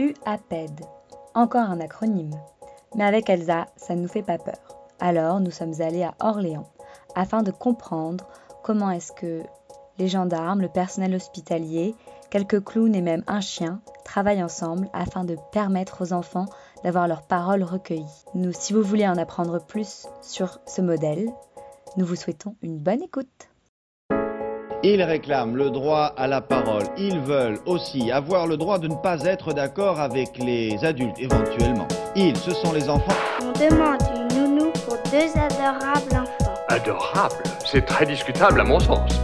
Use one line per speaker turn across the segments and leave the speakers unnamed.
UAPED. Encore un acronyme. Mais avec Elsa, ça ne nous fait pas peur. Alors nous sommes allés à Orléans afin de comprendre comment est-ce que les gendarmes, le personnel hospitalier, quelques clowns et même un chien travaillent ensemble afin de permettre aux enfants d'avoir leurs paroles recueillies. Nous, si vous voulez en apprendre plus sur ce modèle, nous vous souhaitons une bonne écoute.
Ils réclament le droit à la parole. Ils veulent aussi avoir le droit de ne pas être d'accord avec les adultes, éventuellement. Ils, ce sont les enfants.
On demande une nounou pour deux adorables enfants.
Adorable C'est très discutable à mon sens.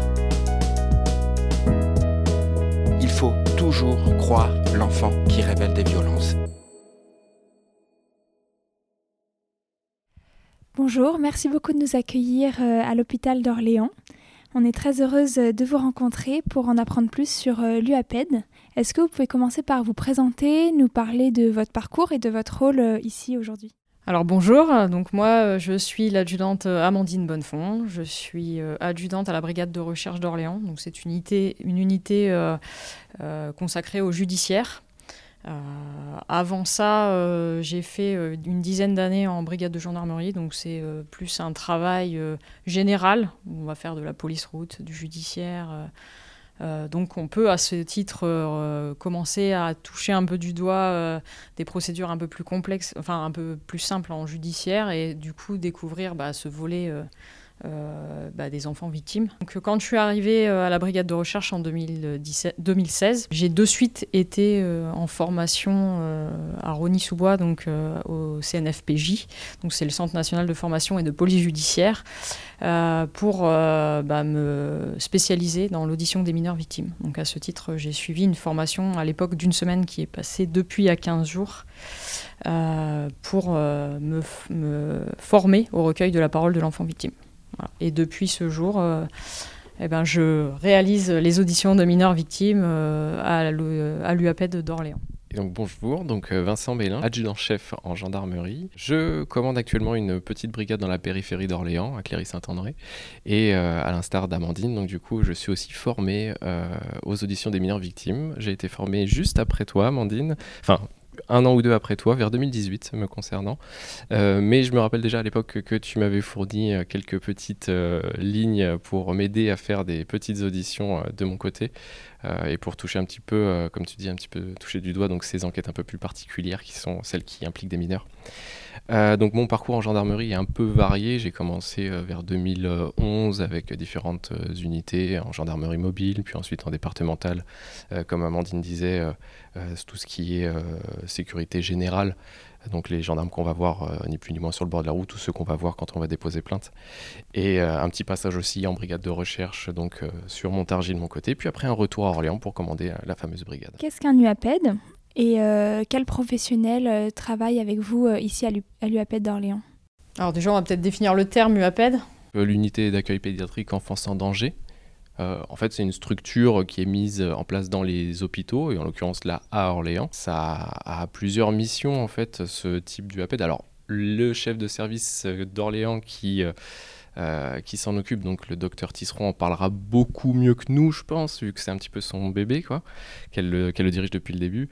Il faut toujours croire l'enfant qui révèle des violences.
Bonjour, merci beaucoup de nous accueillir euh, à l'hôpital d'Orléans. On est très heureuse de vous rencontrer pour en apprendre plus sur euh, l'UAPED. Est-ce que vous pouvez commencer par vous présenter, nous parler de votre parcours et de votre rôle euh, ici aujourd'hui?
Alors bonjour, donc moi je suis l'adjudante Amandine Bonnefond, je suis adjudante à la brigade de recherche d'Orléans, donc c'est une unité, consacrée au judiciaire. euh, avant ça, euh, j'ai fait euh, une dizaine d'années en brigade de gendarmerie, donc c'est plus un travail général. On va faire de la police route, du judiciaire. donc on peut à ce titre commencer à toucher un peu du doigt des procédures un peu plus complexes, enfin un peu plus simples en judiciaire, et du coup découvrir bah, ce volet euh, bah, des enfants victimes. Donc, quand je suis arrivée euh, à la brigade de recherche en 2016, j'ai de suite été euh, en formation à Rony-sous-Bois, donc au CNFPJ, donc c'est le Centre national de formation et de police judiciaire, pour bah, me spécialiser dans l'audition des mineurs victimes. Donc à ce titre, j'ai suivi une formation à l'époque d'une semaine qui est passée depuis à 15 jours. pour me, former au recueil de la parole de l'enfant victime. Et depuis ce jour, euh, eh ben, je réalise les auditions de mineurs victimes euh, à l'UAPED d'Orléans.
Donc bonjour, donc euh, Vincent Bélin, adjudant-chef en gendarmerie. Je commande actuellement une petite brigade dans la périphérie d'Orléans, à Cléry-Saint-André, et à l'instar d'Amandine, donc du coup je suis aussi formé aux auditions des mineurs victimes. J'ai été formé juste après toi, Amandine, enfin un an ou deux après toi, vers 2018 me concernant. Euh, mais je me rappelle déjà à l'époque que tu m'avais fourni euh, quelques petites euh, lignes pour m'aider à faire des petites auditions de mon côté et pour toucher un petit peu, comme tu dis, un petit peu toucher du doigt donc ces enquêtes un peu plus particulières qui sont celles qui impliquent des mineurs. Euh, donc mon parcours en gendarmerie est un peu varié. J'ai commencé euh, vers 2011 avec différentes euh, unités en gendarmerie mobile, puis ensuite en départementale, comme Amandine disait, tout ce qui est sécurité générale. Donc les gendarmes qu'on va voir ni plus ni moins sur le bord de la route, tous ceux qu'on va voir quand on va déposer plainte. Et un petit passage aussi en brigade de recherche, donc sur Montargis de mon côté, puis après un retour à Orléans pour commander la fameuse brigade.
Qu'est-ce qu'un UAPED? Et euh, quel professionnel euh, travaille avec vous euh, ici à l'UAPED d'Orléans?
Alors déjà, on va peut-être définir le terme UAPED.
L'unité d'accueil pédiatrique enfants sans danger. en fait, c'est une structure qui est mise en place dans les hôpitaux, et en l'occurrence là à Orléans. Ça a, plusieurs missions, en fait, ce type d'UAPED. Alors, le chef de service d'Orléans qui... qui s'en occupe, donc le docteur Tisseron en parlera beaucoup mieux que nous, je pense, vu que c'est un petit peu son bébé, quoi, qu'elle le, le, dirige depuis le début.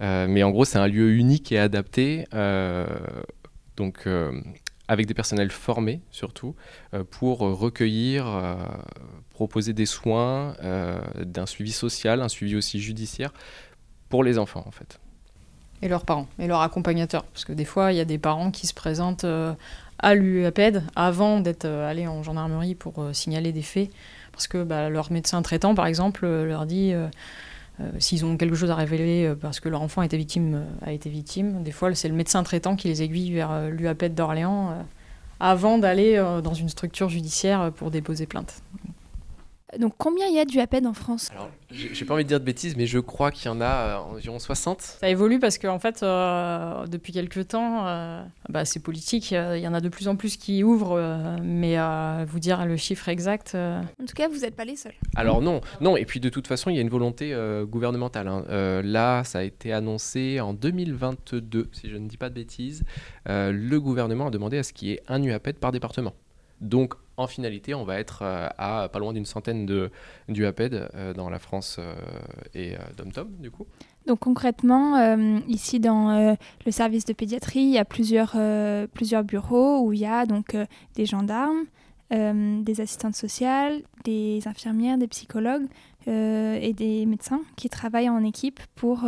Euh, mais en gros, c'est un lieu unique et adapté. Euh, donc euh, avec des personnels formés surtout, pour recueillir, proposer des soins, d'un suivi social, un suivi aussi judiciaire pour les enfants en fait.
Et leurs parents, et leurs accompagnateurs, parce que des fois il y a des parents qui se présentent à l'UAPED avant d'être allés en gendarmerie pour signaler des faits, parce que bah, leur médecin traitant par exemple leur dit euh, s'ils ont quelque chose à révéler euh, parce que leur enfant a été victime, euh, a été victime, des fois c'est le médecin traitant qui les aiguille vers l'UAPED d'Orléans avant d'aller dans une structure judiciaire pour déposer plainte.
Donc combien il y a d'UAPED en France?
Alors, j'ai pas envie de dire de bêtises, mais je crois qu'il y en a euh, environ 60.
Ça évolue parce qu'en en fait, euh, depuis quelques temps, euh, bah, c'est politique, il y en a de plus en plus qui ouvrent, mais vous dire le chiffre exact...
En tout cas, vous n'êtes pas les seuls.
Alors non, non, et puis de toute façon, il y a une volonté gouvernementale. Hein. là, ça a été annoncé en 2022, si je ne dis pas de bêtises. le gouvernement a demandé à ce qu'il y ait un UAPED par département. Donc en finalité, on va être euh, à pas loin d'une centaine de d'UAPED euh, dans la France euh, et DomTom, du coup.
Donc concrètement, ici dans le service de pédiatrie, il y a plusieurs, plusieurs bureaux où il y a donc des gendarmes, des assistantes sociales, des infirmières, des psychologues et des médecins qui travaillent en équipe pour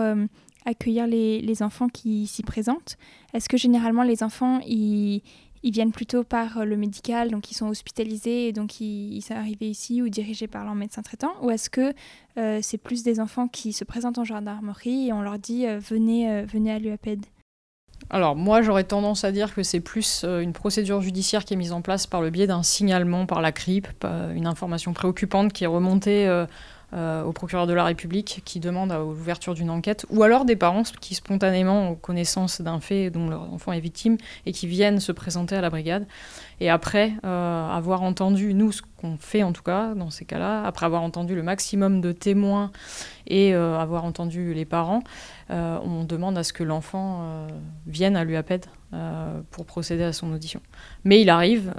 accueillir les, les, enfants qui s'y présentent. Est-ce que généralement les enfants, ils, ils viennent plutôt par euh, le médical, donc ils sont hospitalisés et donc ils, sont arrivés ici ou dirigés par leur médecin traitant Ou est-ce que euh, c'est plus des enfants qui se présentent en gendarmerie et on leur dit euh, venez, venez à l'UAPED?
Alors moi j'aurais tendance à dire que c'est plus une procédure judiciaire qui est mise en place par le biais d'un signalement par la CRIP, une information préoccupante qui est remontée euh, au procureur de la République qui demande l'ouverture d'une enquête, ou alors des parents qui spontanément ont connaissance d'un fait dont leur enfant est victime et qui viennent se présenter à la brigade. Et après euh, avoir entendu, nous, ce qu'on fait en tout cas dans ces cas-là, après avoir entendu le maximum de témoins et euh, avoir entendu les parents, on demande à ce que l'enfant vienne à l'UAPED pour procéder à son audition. Mais il arrive,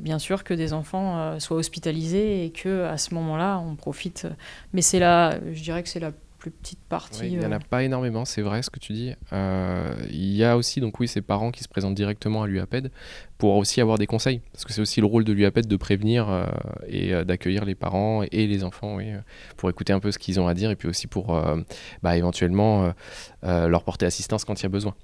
bien sûr, que des enfants soient hospitalisés et que à ce moment-là, on profite. Mais c'est là, je dirais que c'est la plus petite partie.
il n'y en a pas énormément, c'est vrai ce que tu dis. il y a aussi, donc oui, ces parents qui se présentent directement à l'UAPED pour aussi avoir des conseils, parce que c'est aussi le rôle de l'UAPED de prévenir et d'accueillir les parents et les enfants, oui, pour écouter un peu ce qu'ils ont à dire et puis aussi pour bah, éventuellement leur porter assistance quand il y a besoin.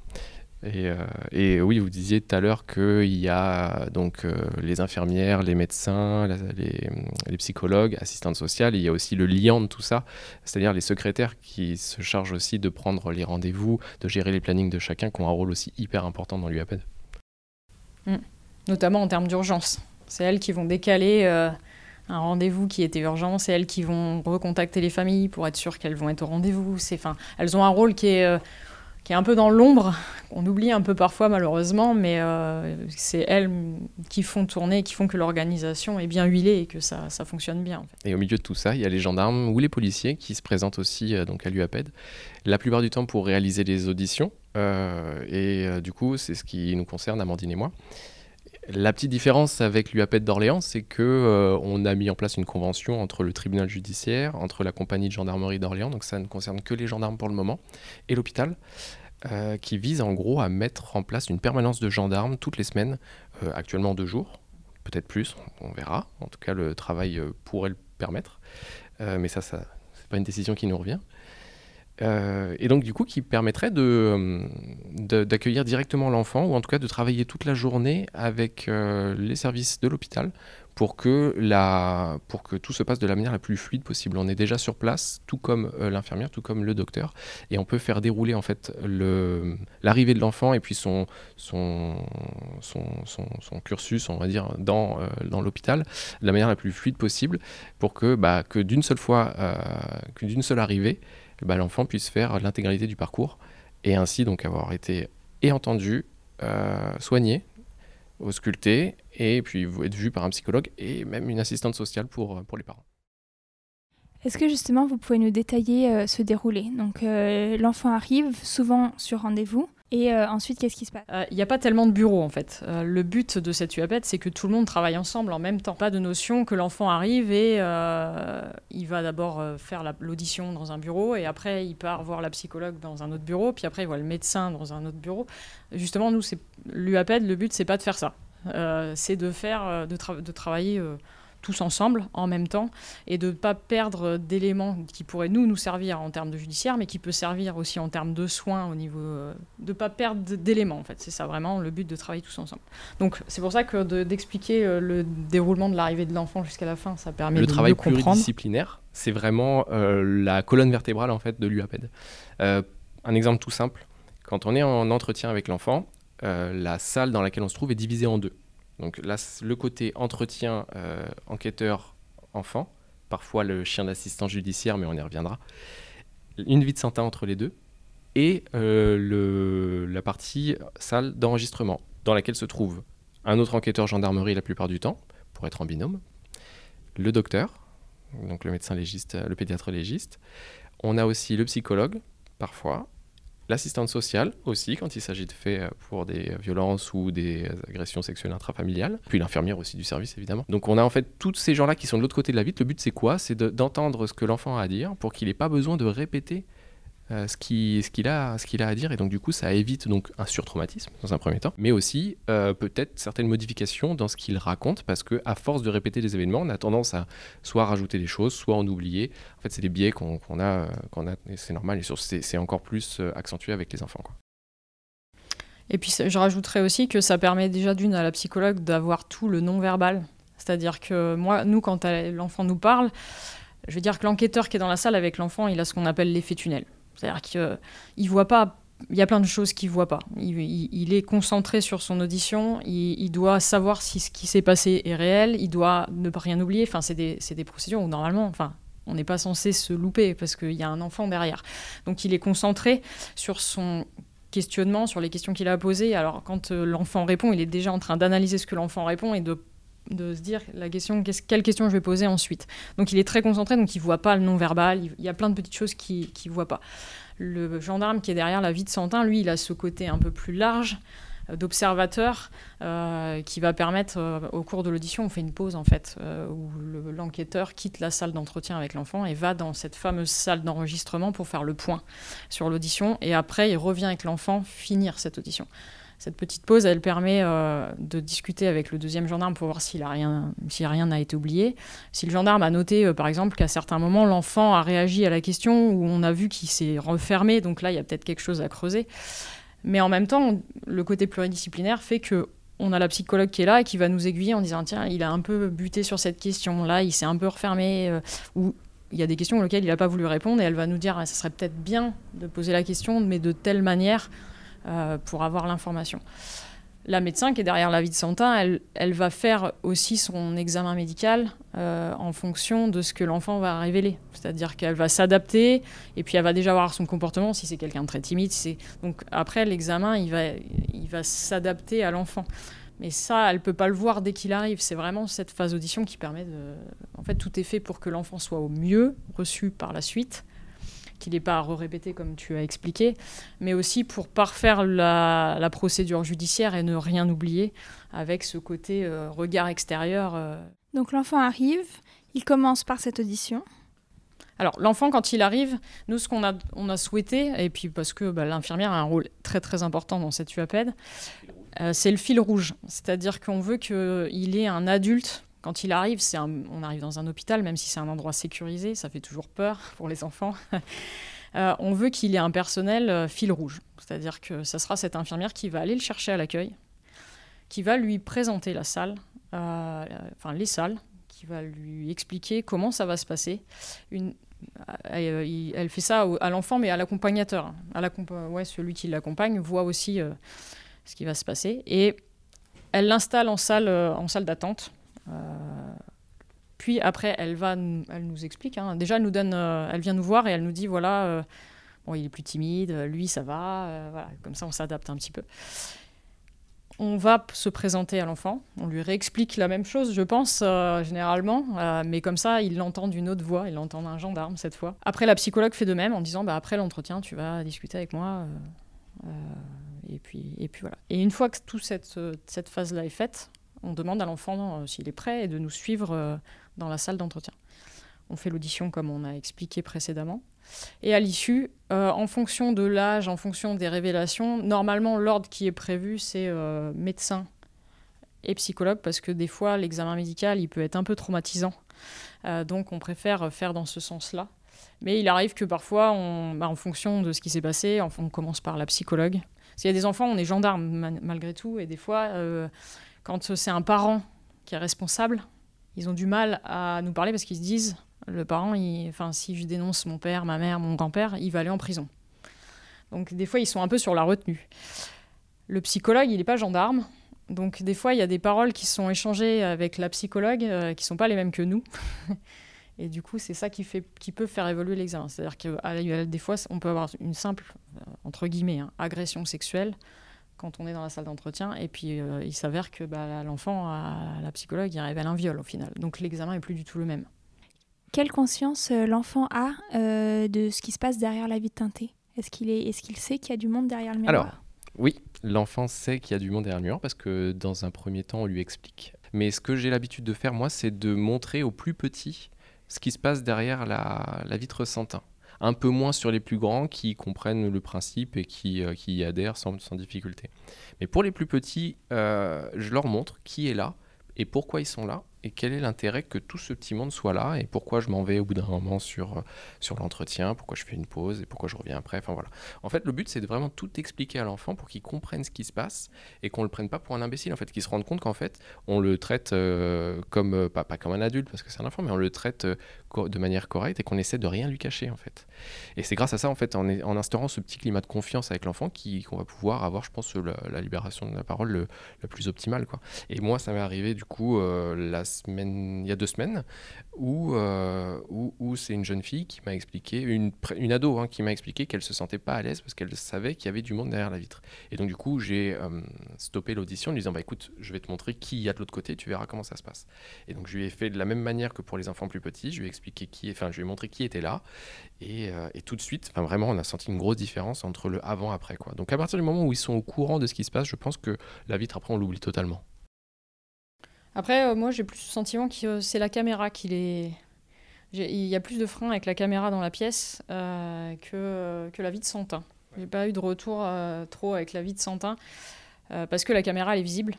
Euh, et, oui, vous disiez tout à l'heure qu'il y a donc euh, les infirmières, les médecins, les, psychologues, assistantes sociales. il y a aussi le liant de tout ça, c'est-à-dire les secrétaires qui se chargent aussi de prendre les rendez-vous, de gérer les plannings de chacun, qui ont un rôle aussi hyper important dans l'UAPED.
Mmh. Notamment en termes d'urgence. C'est elles qui vont décaler euh, un rendez-vous qui était urgent. C'est elles qui vont recontacter les familles pour être sûres qu'elles vont être au rendez-vous. Elles ont un rôle qui est qui est un peu dans l'ombre, on oublie un peu parfois malheureusement, mais euh, c'est elles qui font tourner, qui font que l'organisation est bien huilée et que ça, ça fonctionne bien.
Et au milieu de tout ça, il y a les gendarmes ou les policiers qui se présentent aussi euh, donc à l'UAPED, la plupart du temps pour réaliser les auditions, euh, et du coup c'est ce qui nous concerne, Amandine et moi. La petite différence avec l'UAPED d'Orléans, c'est que on a mis en place une convention entre le tribunal judiciaire, entre la compagnie de gendarmerie d'Orléans, donc ça ne concerne que les gendarmes pour le moment, et l'hôpital, euh, qui vise en gros à mettre en place une permanence de gendarmes toutes les semaines, euh, actuellement deux jours, peut-être plus, on verra. En tout cas, le travail euh, pourrait le permettre, mais ça, ça c'est pas une décision qui nous revient. Euh, et donc du coup qui permettrait de, d'accueillir directement l'enfant ou en tout cas de travailler toute la journée avec euh, les services de l'hôpital pour que, la, pour que tout se passe de la manière la plus fluide possible. On est déjà sur place, tout comme euh, l'infirmière, tout comme le docteur, et on peut faire dérouler en fait le, l'arrivée de l'enfant et puis son, son, son, son, cursus, on va dire, dans, dans l'hôpital de la manière la plus fluide possible pour que, bah, que d'une seule fois, que d'une seule arrivée, bah, l'enfant puisse faire l'intégralité du parcours et ainsi donc avoir été et entendu, euh, soigné, ausculté et puis être vu par un psychologue et même une assistante sociale pour, pour les parents.
Est-ce que justement vous pouvez nous détailler euh, ce déroulé? Donc euh, l'enfant arrive souvent sur rendez-vous. Et euh, ensuite, qu'est-ce qui se passe?
Il n'y a pas tellement de bureaux en fait. le but de cette UAPED, c'est que tout le monde travaille ensemble en même temps. Pas de notion que l'enfant arrive et il va d'abord faire l'audition dans un bureau et après il part voir la psychologue dans un autre bureau, puis après il voit le médecin dans un autre bureau. Justement, nous, l'UAPED, le but, c'est pas de faire ça. c'est de, de travailler tous ensemble en même temps et de ne pas perdre d'éléments qui pourraient nous nous servir en termes de judiciaire mais qui peut servir aussi en termes de soins au niveau euh, de ne pas perdre d'éléments en fait. C'est ça vraiment le but de travailler tous ensemble. Donc c'est pour ça que d'expliquer euh, le déroulement de l'arrivée de l'enfant jusqu'à la fin ça permet
le
de
travail
mieux
pluridisciplinaire c'est vraiment euh, la colonne vertébrale en fait de l'UAPED. Un exemple tout simple. Quand on est en entretien avec l'enfant la salle dans laquelle on se trouve est divisée en deux donc là, le côté entretien, euh, enquêteur, enfant, parfois le chien d'assistance judiciaire, mais on y reviendra, une vie de Saint-Un entre les deux, et euh, le, la partie salle d'enregistrement, dans laquelle se trouve un autre enquêteur gendarmerie la plupart du temps, pour être en binôme, le docteur, donc le médecin légiste, le pédiatre légiste, on a aussi le psychologue, parfois, L'assistante sociale aussi, quand il s'agit de faits euh, pour des violences ou des agressions sexuelles intrafamiliales. Puis l'infirmière aussi du service, évidemment. Donc on a en fait tous ces gens-là qui sont de l'autre côté de la vitre. Le but, c'est quoi? C'est d'entendre ce que l'enfant a à dire pour qu'il n'ait pas besoin de répéter euh, ce qu'il a, à dire. Et donc, du coup, ça évite donc un surtraumatisme dans un premier temps, mais aussi euh, peut-être certaines modifications dans ce qu'il raconte, parce que à force de répéter des événements, on a tendance à soit rajouter des choses, soit en oublier. En fait, c'est des biais qu'on a, euh, qu'on a et c'est normal, et c'est encore plus euh, accentué avec les enfants.
Et puis je rajouterais aussi que ça permet déjà d'une à la psychologue d'avoir tout le non-verbal. C'est-à-dire que moi, nous, quand l'enfant nous parle, je veux dire que l'enquêteur qui est dans la salle avec l'enfant, il a ce qu'on appelle l'effet tunnel. C'est-à-dire qu'il voit pas. Il y a plein de choses qu'il voit pas. Il, est concentré sur son audition. Il, doit savoir si ce qui s'est passé est réel. Il doit ne pas rien oublier. Enfin, c'est des, des procédures où normalement, enfin, on n'est pas censé se louper parce qu'il y a un enfant derrière. Donc, il est concentré sur son questionnement, sur les questions qu'il a posées. Alors, quand euh, l'enfant répond, il est déjà en train d'analyser ce que l'enfant répond et de de se dire la question, quelle question je vais poser ensuite. Donc il est très concentré, donc il voit pas le non-verbal, il, y a plein de petites choses qu'il ne voit pas. Le gendarme qui est derrière la vie de Santin, lui, il a ce côté un peu plus large euh, d'observateur euh, qui va permettre, euh, au cours de l'audition, on fait une pause en fait, où le- l'enquêteur quitte la salle d'entretien avec l'enfant et va dans cette fameuse salle d'enregistrement pour faire le point sur l'audition, et après il revient avec l'enfant finir cette audition. Cette petite pause, elle permet euh, de discuter avec le deuxième gendarme pour voir s'il a rien, si rien n'a été oublié. Si le gendarme a noté, euh, par exemple, qu'à certains moments, l'enfant a réagi à la question ou on a vu qu'il s'est refermé, donc là, il y a peut-être quelque chose à creuser. Mais en même temps, le côté pluridisciplinaire fait que on a la psychologue qui est là et qui va nous aiguiller en disant tiens, il a un peu buté sur cette question, là, il s'est un peu refermé, euh, ou il y a des questions auxquelles il n'a pas voulu répondre et elle va nous dire ah, ça serait peut-être bien de poser la question, mais de telle manière euh, pour avoir l'information. La médecin qui est derrière la vie de Santin, elle, va faire aussi son examen médical euh, en fonction de ce que l'enfant va révéler. C'est-à-dire qu'elle va s'adapter et puis elle va déjà voir son comportement, si c'est quelqu'un de très timide. si Donc après, l'examen, il va, s'adapter à l'enfant. Mais ça, elle peut pas le voir dès qu'il arrive. C'est vraiment cette phase audition qui permet de... En fait, tout est fait pour que l'enfant soit au mieux reçu par la suite qu'il n'ait pas à répéter comme tu as expliqué, mais aussi pour parfaire la, la procédure judiciaire et ne rien oublier avec ce côté euh, regard extérieur. euh.
Donc l'enfant arrive, il commence par cette audition.
Alors l'enfant quand il arrive, nous ce qu'on a, on a souhaité, et puis parce que bah, l'infirmière a un rôle très très important dans cette UAPED, euh, c'est le fil rouge. C'est-à-dire qu'on veut qu'il ait un adulte. Quand il arrive, on arrive dans un hôpital, même si c'est un endroit sécurisé, ça fait toujours peur pour les enfants. Euh, on veut qu'il ait un personnel euh, fil rouge. C'est-à-dire que ça sera cette infirmière qui va aller le chercher à l'accueil, qui va lui présenter la salle, euh, enfin les salles, qui va lui expliquer comment ça va se passer. Elle fait ça à l'enfant, mais à l'accompagnateur. À celui qui l'accompagne voit aussi ce qui va se passer. Et elle l'installe en salle, en salle d'attente. Euh, puis après, elle va, elle nous explique. hein. Déjà, elle nous donne, euh, elle vient nous voir et elle nous dit voilà, euh, bon, il est plus timide, lui, ça va. voilà, comme ça, on s'adapte un petit peu. On va se présenter à l'enfant. On lui réexplique la même chose, je pense, généralement. mais comme ça, il l'entend d'une autre voix. Il l'entend d'un gendarme cette fois. Après, la psychologue fait de même en disant bah, après l'entretien, tu vas discuter avec moi. et, puis, et puis voilà. Et une fois que toute cette phase-là est faite, on demande à l'enfant euh, s'il est prêt et de nous suivre euh, dans la salle d'entretien. On fait l'audition comme on a expliqué précédemment. Et à l'issue, euh, en fonction de l'âge, en fonction des révélations, normalement l'ordre qui est prévu, c'est médecin et psychologue, parce que des fois l'examen médical, il peut être un peu traumatisant. Donc on préfère faire dans ce sens-là. Mais il arrive que parfois, bah, en fonction de ce qui s'est passé, on commence par la psychologue. S'il y a des enfants, on est gendarme ma- malgré tout, et des fois, quand c'est un parent qui est responsable, ils ont du mal à nous parler parce qu'ils se disent le parent, enfin, si je dénonce mon père, ma mère, mon grand-père, il va aller en prison. Donc des fois, ils sont un peu sur la retenue. Le psychologue, il n'est pas gendarme. Donc des fois, il y a des paroles qui sont échangées avec la psychologue euh, qui sont pas les mêmes que nous. Et du coup, c'est ça qui, fait, qui peut faire évoluer l'examen. C'est-à-dire que des fois, on peut avoir une simple, euh, entre guillemets, hein, agression sexuelle quand on est dans la salle d'entretien. Et puis, euh, il s'avère que bah, l'enfant, à la psychologue, il révèle un viol au final. Donc l'examen est plus du tout le même.
Quelle conscience euh, l'enfant a euh, de ce qui se passe derrière la vie de teinté Est-ce qu'il est, est qu'il sait qu'il y a du monde derrière le miroir?
Alors, oui, l'enfant sait qu'il y a du monde derrière le mur parce que dans un premier temps, on lui explique. Mais ce que j'ai l'habitude de faire, moi, c'est de montrer aux plus petits ce qui se passe derrière la, la vitre Santin. Un peu moins sur les plus grands qui comprennent le principe et qui, qui y adhèrent sans, sans, difficulté. Mais pour les plus petits, je leur montre qui est là et pourquoi ils sont là et quel est l'intérêt que tout ce petit monde soit là et pourquoi je m'en vais au bout d'un moment sur, euh, sur l'entretien, pourquoi je fais une pause et pourquoi je reviens après. Enfin voilà. En fait, le but c'est de vraiment tout expliquer à l'enfant pour qu'il comprenne ce qui se passe et qu'on le prenne pas pour un imbécile en fait, qu'il se rende compte qu'en fait on le traite euh, comme euh, pas, pas, comme un adulte parce que c'est un enfant, mais on le traite de manière correcte et qu'on essaie de rien lui cacher en fait. Et c'est grâce à ça en fait, en, instaurant ce petit climat de confiance avec l'enfant qu'on va pouvoir avoir, je pense, la, libération de la parole la plus optimale quoi. Et moi, ça m'est arrivé du coup la il y a deux semaines, où, euh, où, c'est une jeune fille qui m'a expliqué, une, une ado hein, qui m'a expliqué qu'elle se sentait pas à l'aise parce qu'elle savait qu'il y avait du monde derrière la vitre. Et donc du coup, j'ai euh, stoppé l'audition en lui disant, bah écoute, je vais te montrer qui y a de l'autre côté, tu verras comment ça se passe. Et donc je lui ai fait de la même manière que pour les enfants plus petits, je lui ai expliqué qui, enfin je lui ai montré qui était là, et, euh, et tout de suite, vraiment, on a senti une grosse différence entre le avant-après. quoi. Donc à partir du moment où ils sont au courant de ce qui se passe, je pense que la vitre après on l'oublie totalement.
Après, euh, moi, j'ai plus le sentiment que c'est la caméra qui les. Il y a plus de freins avec la caméra dans la pièce euh, que, que la vie de Santin. J'ai pas eu de retour euh, trop avec la vie de Santin parce que la caméra est visible.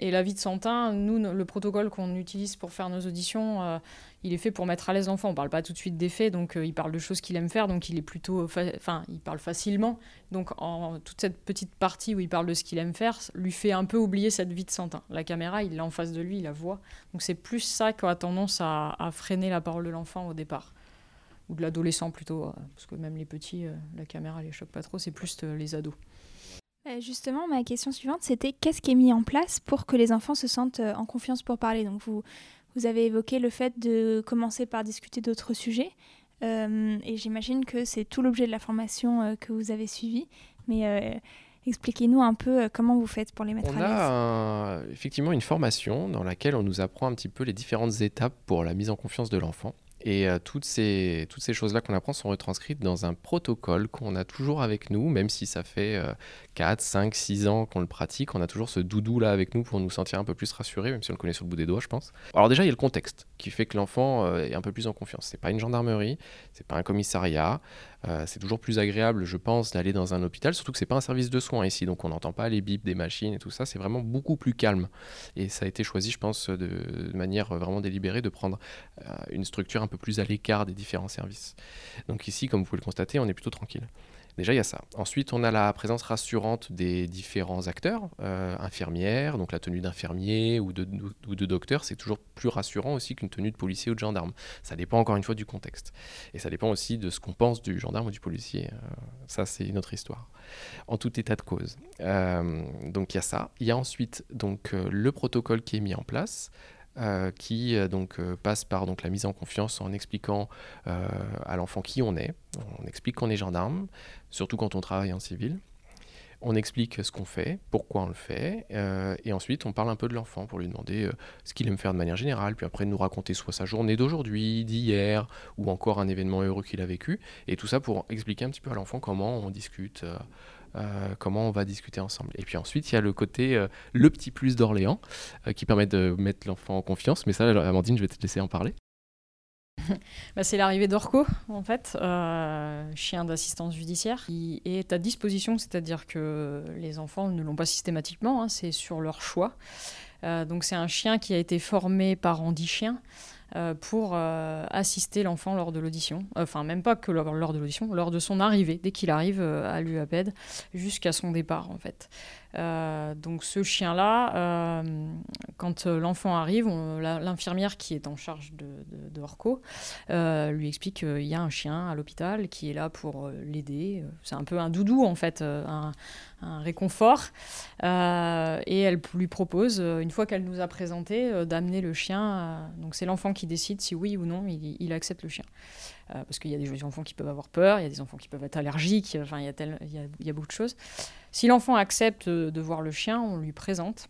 Et la vie de Santin, nous, le protocole qu'on utilise pour faire nos auditions, il est fait pour mettre à l'aise l'enfant. On parle pas tout de suite des faits, donc euh, il parle de choses qu'il aime faire, donc il est plutôt, enfin, il parle facilement. Donc en toute cette petite partie où il parle de ce qu'il aime faire, lui fait un peu oublier cette vie de Santin. La caméra, il l'a en face de lui, il la voit. Donc c'est plus ça qui a tendance à, freiner la parole de l'enfant au départ ou de l'adolescent plutôt, euh, parce que même les petits, euh, la caméra les choque pas trop, c'est plus les ados.
Justement, ma question suivante, c'était qu'est-ce qui est mis en place pour que les enfants se sentent en confiance pour parler? Donc vous, vous avez évoqué le fait de commencer par discuter d'autres sujets. Euh, et j'imagine que c'est tout l'objet de la formation euh, que vous avez suivie. Mais euh, expliquez-nous un peu comment vous faites pour les mettre
à
l'aise.
On a effectivement une formation dans laquelle on nous apprend un petit peu les différentes étapes pour la mise en confiance de l'enfant. Et euh, toutes ces, toutes ces choses-là qu'on apprend sont retranscrites dans un protocole qu'on a toujours avec nous, même si ça fait 4, 5, 6 ans qu'on le pratique, on a toujours ce doudou-là avec nous pour nous sentir un peu plus rassurés, même si on le connaît sur le bout des doigts, je pense. Alors déjà, il y a le contexte qui fait que l'enfant euh, est un peu plus en confiance. C'est pas une gendarmerie, c'est pas un commissariat, euh, c'est toujours plus agréable, je pense, d'aller dans un hôpital, surtout que c'est pas un service de soins ici, donc on n'entend pas les bips des machines et tout ça, c'est vraiment beaucoup plus calme. Et ça a été choisi, je pense, de, manière vraiment délibérée de prendre euh, une structure un peu plus à l'écart des différents services. Donc ici, comme vous pouvez le constater, on est plutôt tranquille. Déjà, il y a ça. Ensuite, on a la présence rassurante des différents acteurs, euh, infirmières, donc la tenue d'infirmier ou de, ou de docteur, c'est toujours plus rassurant aussi qu'une tenue de policier ou de gendarme. Ça dépend encore une fois du contexte. Et ça dépend aussi de ce qu'on pense du gendarme ou du policier. Euh, ça, c'est une autre histoire. En tout état de cause. Euh, donc il y a ça. Il y a ensuite donc, le protocole qui est mis en place. Euh, qui euh, donc euh, passe par donc la mise en confiance en expliquant à l'enfant qui on est. On explique qu'on est gendarme, surtout quand on travaille en civil. On explique ce qu'on fait, pourquoi on le fait, et ensuite on parle un peu de l'enfant pour lui demander ce qu'il aime faire de manière générale, puis après nous raconter soit sa journée d'aujourd'hui, d'hier, ou encore un événement heureux qu'il a vécu, et tout ça pour expliquer un petit peu à l'enfant comment on discute euh, comment on va discuter ensemble. Et puis ensuite, il y a le côté, euh, le petit plus d'Orléans, euh, qui permet de mettre l'enfant en confiance. Mais ça, Amandine, je vais te laisser en parler.
Bah, c'est l'arrivée d'Orco, en fait, chien d'assistance judiciaire, qui est à disposition, c'est-à-dire que les enfants ne l'ont pas systématiquement, hein, c'est sur leur choix. donc c'est un chien qui a été formé par Andy Chien, pour euh, assister l'enfant lors de l'audition. Enfin, même pas que lors, lors de l'audition, lors de son arrivée, dès qu'il arrive euh, à l'UAPED, jusqu'à son départ, en fait. Euh, donc ce chien-là, euh, quand euh, l'enfant arrive, l'infirmière qui est en charge de, de, lui explique qu'il y a un chien à l'hôpital qui est là pour l'aider. C'est un peu un doudou en fait, un, réconfort. et elle lui propose, une fois qu'elle nous a présenté, d'amener le chien. donc c'est l'enfant qui décide si oui ou non il accepte le chien. Parce qu'il y a des enfants qui peuvent avoir peur, il y a des enfants qui peuvent être allergiques, enfin il y a, beaucoup de choses. Si l'enfant accepte de voir le chien, on lui présente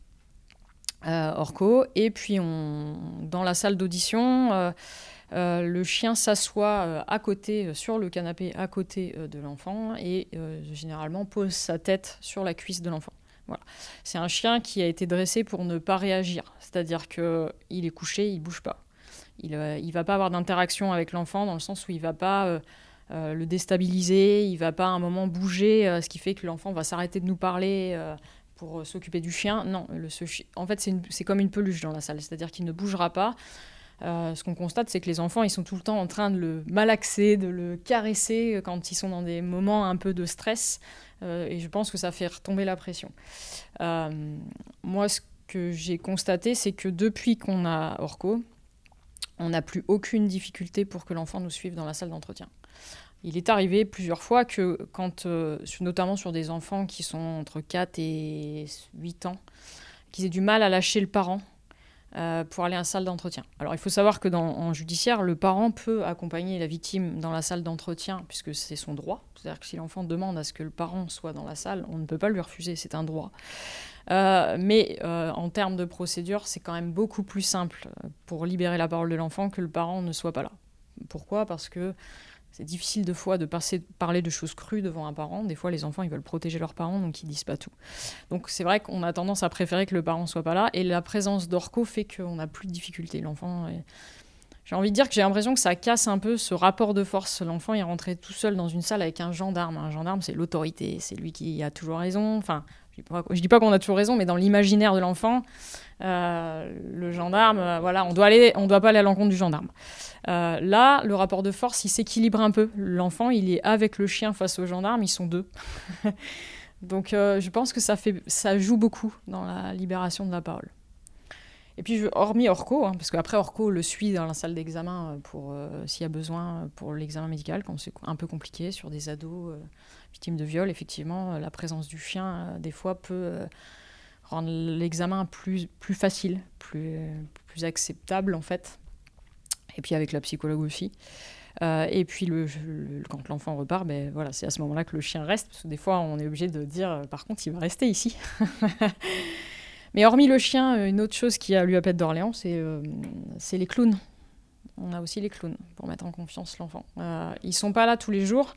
euh, Orco. Et puis, dans la salle d'audition, euh, euh, le chien s'assoit à côté, sur le canapé à côté de l'enfant et généralement pose sa tête sur la cuisse de l'enfant. Voilà. C'est un chien qui a été dressé pour ne pas réagir, c'est-à-dire qu'il est couché, il bouge pas. Il ne va pas avoir d'interaction avec l'enfant dans le sens où il va pas le déstabiliser, il va pas à un moment bouger, ce qui fait que l'enfant va s'arrêter de nous parler pour s'occuper du chien. Non, en fait, c'est comme une peluche dans la salle, c'est-à-dire qu'il ne bougera pas. ce qu'on constate, c'est que les enfants, ils sont tout le temps en train de le malaxer, de le caresser quand ils sont dans des moments un peu de stress. et je pense que ça fait retomber la pression. moi, ce que j'ai constaté, c'est que depuis qu'on a Orco, on n'a plus aucune difficulté pour que l'enfant nous suive dans la salle d'entretien. Il est arrivé plusieurs fois que, euh, notamment sur des enfants qui sont entre 4 et 8 ans, qu'ils aient du mal à lâcher le parent euh, pour aller à la salle d'entretien. Alors il faut savoir que dans en judiciaire, le parent peut accompagner la victime dans la salle d'entretien puisque c'est son droit. C'est-à-dire que si l'enfant demande à ce que le parent soit dans la salle, on ne peut pas lui refuser, c'est un droit. Euh, mais euh, en termes de procédure, c'est quand même beaucoup plus simple pour libérer la parole de l'enfant que le parent ne soit pas là. Pourquoi? Parce que c'est difficile de fois de parler de choses crues devant un parent. Des fois, les enfants, ils veulent protéger leurs parents, donc ils disent pas tout. Donc c'est vrai qu'on a tendance à préférer que le parent soit pas là. Et la présence d'Orco fait qu'on n'a plus de difficultés. L'enfant J'ai envie de dire que j'ai l'impression que ça casse un peu ce rapport de force. L'enfant est rentré tout seul dans une salle avec un gendarme. Un gendarme, c'est l'autorité, c'est lui qui a toujours raison. Enfin, je dis pas qu'on a toujours raison, mais dans l'imaginaire de l'enfant, euh, le gendarme, euh, voilà, on doit aller, on doit pas aller à l'encontre du gendarme. Euh, là, le rapport de force, il s'équilibre un peu. L'enfant, il est avec le chien face au gendarme, ils sont deux. Donc, je pense que ça fait, ça joue beaucoup dans la libération de la parole. Et puis, hormis Orco, hein, parce qu'après Orco le suit dans la salle d'examen pour s'il y a besoin pour l'examen médical, quand c'est un peu compliqué sur des ados victime de viol, effectivement, euh, la présence du chien, euh, des fois, peut euh, rendre l'examen plus, facile, plus, acceptable, en fait. Et puis avec la psychologue aussi. et puis quand l'enfant repart, ben voilà, c'est à ce moment-là que le chien reste, parce que des fois on est obligé de dire, par contre, il va rester ici. Mais hormis le chien, une autre chose qui a lui à Pète d'Orléans, c'est c'est les clowns on a aussi les clowns pour mettre en confiance l'enfant. Euh, ils sont pas là tous les jours,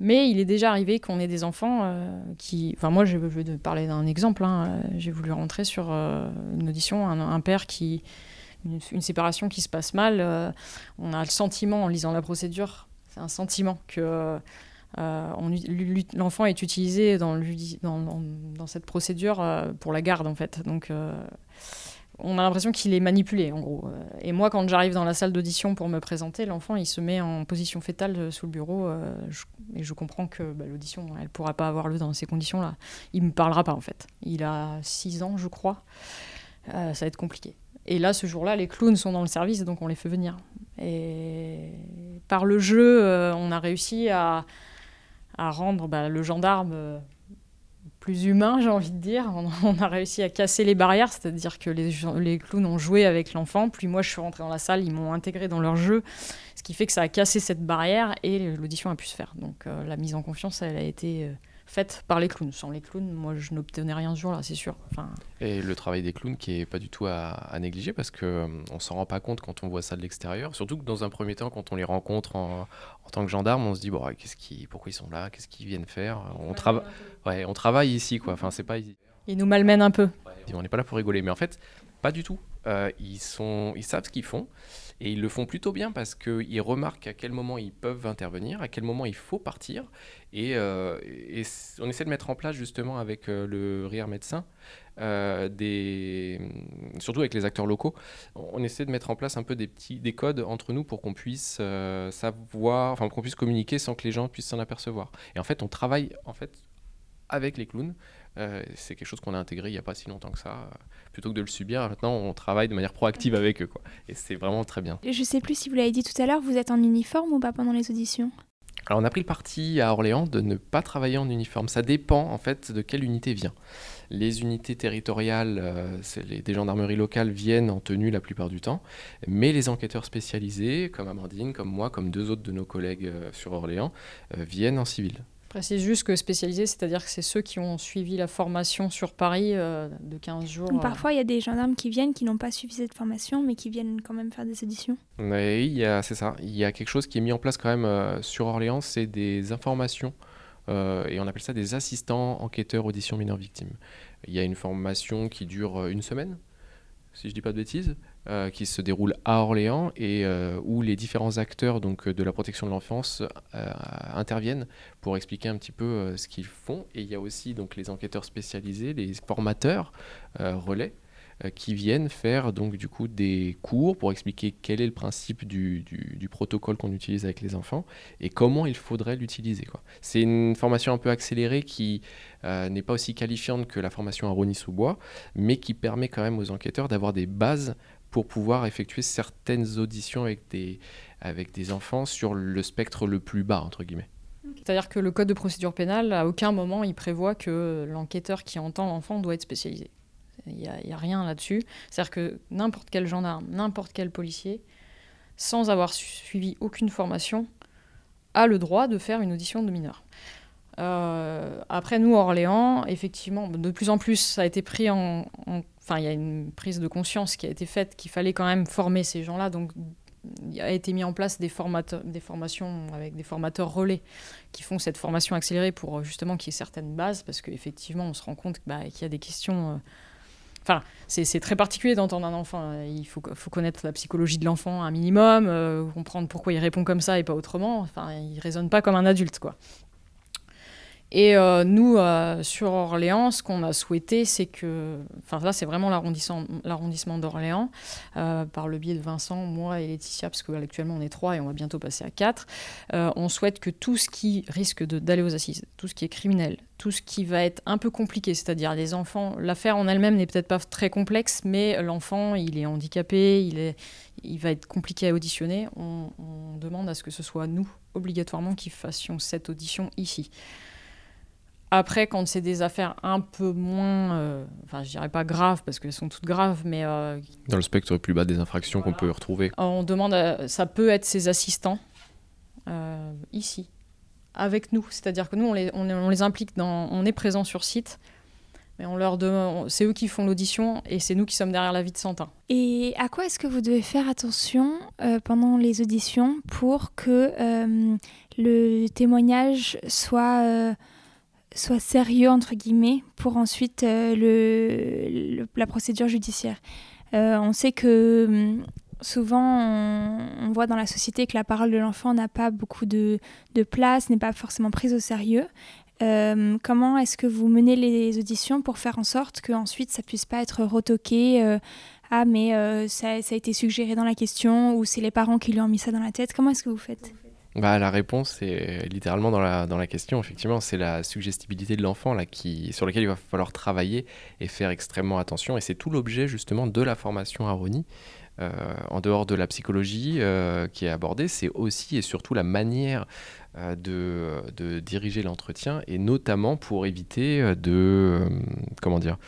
mais il est déjà arrivé qu'on ait des enfants euh, qui. Enfin, moi, je veux parler d'un exemple. Hein. J'ai voulu rentrer sur euh, une audition, un, père qui. Une, séparation qui se passe mal. Euh, on a le sentiment, en lisant la procédure, c'est un sentiment que. L'enfant est utilisé dans, cette procédure pour la garde en fait. Donc on a l'impression qu'il est manipulé, en gros. Euh, et moi, quand j'arrive dans la salle d'audition pour me présenter, l'enfant, il se met en position fétale euh, sous le bureau. Euh, et je comprends que bah, l'audition, elle ne pourra pas avoir lieu dans ces conditions-là. Il ne me parlera pas, en fait. Il a 6 ans, je crois. ça va être compliqué. Et là, ce jour-là, les clowns sont dans le service, donc on les fait venir. Et par le jeu, on a réussi à, rendre bah, le gendarme plus humain, j'ai envie de dire. On, a réussi à casser les barrières, c'est-à-dire que les, clowns ont joué avec l'enfant, puis moi je suis rentrée dans la salle, ils m'ont intégré dans leur jeu, ce qui fait que ça a cassé cette barrière et l'audition a pu se faire. Donc euh, la mise en confiance, elle a été euh, faite par les clowns. Sans les clowns, moi je n'obtenais rien ce jour-là, c'est sûr. Enfin...
Et le travail des clowns qui est pas du tout à, négliger parce qu'on euh, on s'en rend pas compte quand on voit ça de l'extérieur. Surtout que dans un premier temps, quand on les rencontre en, en tant que gendarme, on se dit bon, qu'est-ce qui, pourquoi ils sont là, qu'est-ce qu'ils viennent faire? On, travaille, ouais, on travaille ici quoi. Enfin, c'est pas.
Ils nous malmènent un peu.
on n'est pas là pour rigoler, mais en fait, pas du tout. Euh, ils savent ce qu'ils font. Et ils le font plutôt bien parce qu'ils remarquent à quel moment ils peuvent intervenir, à quel moment il faut partir. Et, euh, on essaie de mettre en place justement avec euh, le RIR médecin, surtout avec les acteurs locaux, on essaie de mettre en place un peu des petits des codes entre nous pour qu'on puisse savoir, enfin qu'on puisse communiquer sans que les gens puissent s'en apercevoir. Et en fait, on travaille en fait avec les clowns. C'est quelque chose qu'on a intégré il n'y a pas si longtemps que ça plutôt que de le subir. Maintenant, on travaille de manière proactive avec eux. Quoi. Et c'est vraiment très bien.
Je sais plus si vous l'avez dit tout à l'heure, vous êtes en uniforme ou pas pendant les auditions?
Alors on a pris le parti à Orléans de ne pas travailler en uniforme. Ça dépend en fait de quelle unité vient. Les unités territoriales, euh, les, des gendarmeries locales viennent en tenue la plupart du temps, mais les enquêteurs spécialisés, comme Amandine, comme moi, comme deux autres de nos collègues euh, sur Orléans, euh, viennent en civil
précise juste que spécialisé, c'est-à-dire que c'est ceux qui ont suivi la formation sur Paris euh, de 15 jours.
Euh. Parfois, il y a des gendarmes qui viennent qui n'ont pas suivi cette formation, mais qui viennent quand même faire des éditions.
Oui, c'est ça. Il y a quelque chose qui est mis en place quand même euh, sur Orléans, c'est des informations, et on appelle ça des assistants enquêteurs audition mineurs victimes. Il y a une formation qui dure une semaine, si je ne dis pas de bêtises, euh, qui se déroule à Orléans et euh, où les différents acteurs donc, de la protection de l'enfance interviennent pour expliquer un petit peu ce qu'ils font. Et il y a aussi donc, les enquêteurs spécialisés, les formateurs relais euh, qui viennent faire donc du coup des cours pour expliquer quel est le principe du, du, protocole qu'on utilise avec les enfants et comment il faudrait l'utiliser. C'est une formation un peu accélérée qui euh, n'est pas aussi qualifiante que la formation à Rony-sous-Bois, mais qui permet quand même aux enquêteurs d'avoir des bases pour pouvoir effectuer certaines auditions avec des, avec des enfants sur le spectre le plus bas, entre guillemets.
C'est-à-dire que le code de procédure pénale, à aucun moment, il prévoit que l'enquêteur qui entend l'enfant doit être spécialisé. Il n'y a, rien là-dessus. C'est-à-dire que n'importe quel gendarme, n'importe quel policier, sans avoir suivi aucune formation, a le droit de faire une audition de mineur. Euh, après, nous, Orléans, effectivement, de plus en plus, ça a été pris en, Enfin, il y a une prise de conscience qui a été faite qu'il fallait quand même former ces gens-là. Donc, il a été mis en place des, formateurs, des formations avec des formateurs relais qui font cette formation accélérée pour justement qu'il y ait certaines bases, parce qu'effectivement, on se rend compte bah, qu'il y a des questions. Euh, Enfin, c'est très particulier d'entendre un enfant. Il faut, faut, connaître la psychologie de l'enfant un minimum, euh, comprendre pourquoi il répond comme ça et pas autrement. Enfin, il raisonne pas comme un adulte, quoi. Et euh, nous, euh, sur Orléans, ce qu'on a souhaité, c'est que, enfin là, c'est vraiment l'arrondissement d'Orléans, euh, par le biais de Vincent, moi et Laetitia, parce qu'actuellement on est trois et on va bientôt passer à quatre. on souhaite que tout ce qui risque d'aller aux assises, tout ce qui est criminel, tout ce qui va être un peu compliqué, c'est-à-dire les enfants, l'affaire en elle-même n'est peut-être pas très complexe, mais l'enfant, il est handicapé, il, est, il va être compliqué à auditionner. On, on demande à ce que ce soit nous, obligatoirement, qui fassions cette audition ici. Après, quand c'est des affaires un peu moins, euh, enfin, je dirais pas graves parce qu'elles sont toutes graves, mais euh,
dans le spectre plus bas des infractions qu'on peut retrouver.
On demande, ça peut être ses assistants euh, ici, avec nous. C'est-à-dire que nous, on les, on, les, implique dans, on est présent sur site, mais on leur demande, c'est eux qui font l'audition et c'est nous qui sommes derrière la vie de Santin.
Et à quoi est-ce que vous devez faire attention pendant les auditions pour que le témoignage soit soit sérieux entre guillemets pour ensuite euh, le, la procédure judiciaire. Euh, on sait que hum, souvent on, voit dans la société que la parole de l'enfant n'a pas beaucoup de, de place, n'est pas forcément prise au sérieux. Euh, comment est-ce que vous menez les auditions pour faire en sorte qu'ensuite ça puisse pas être retoqué Ah mais ça, ça, a été suggéré dans la question ou c'est les parents qui lui ont mis ça dans la tête. Comment est-ce que vous faites?
Bah, La réponse est littéralement dans la, dans la question. Effectivement, c'est la suggestibilité de l'enfant sur laquelle il va falloir travailler et faire extrêmement attention. Et c'est tout l'objet justement de la formation à Rony. Euh, en dehors de la psychologie euh, qui est abordée, c'est aussi et surtout la manière euh, de, de, diriger l'entretien et notamment pour éviter de... comment dire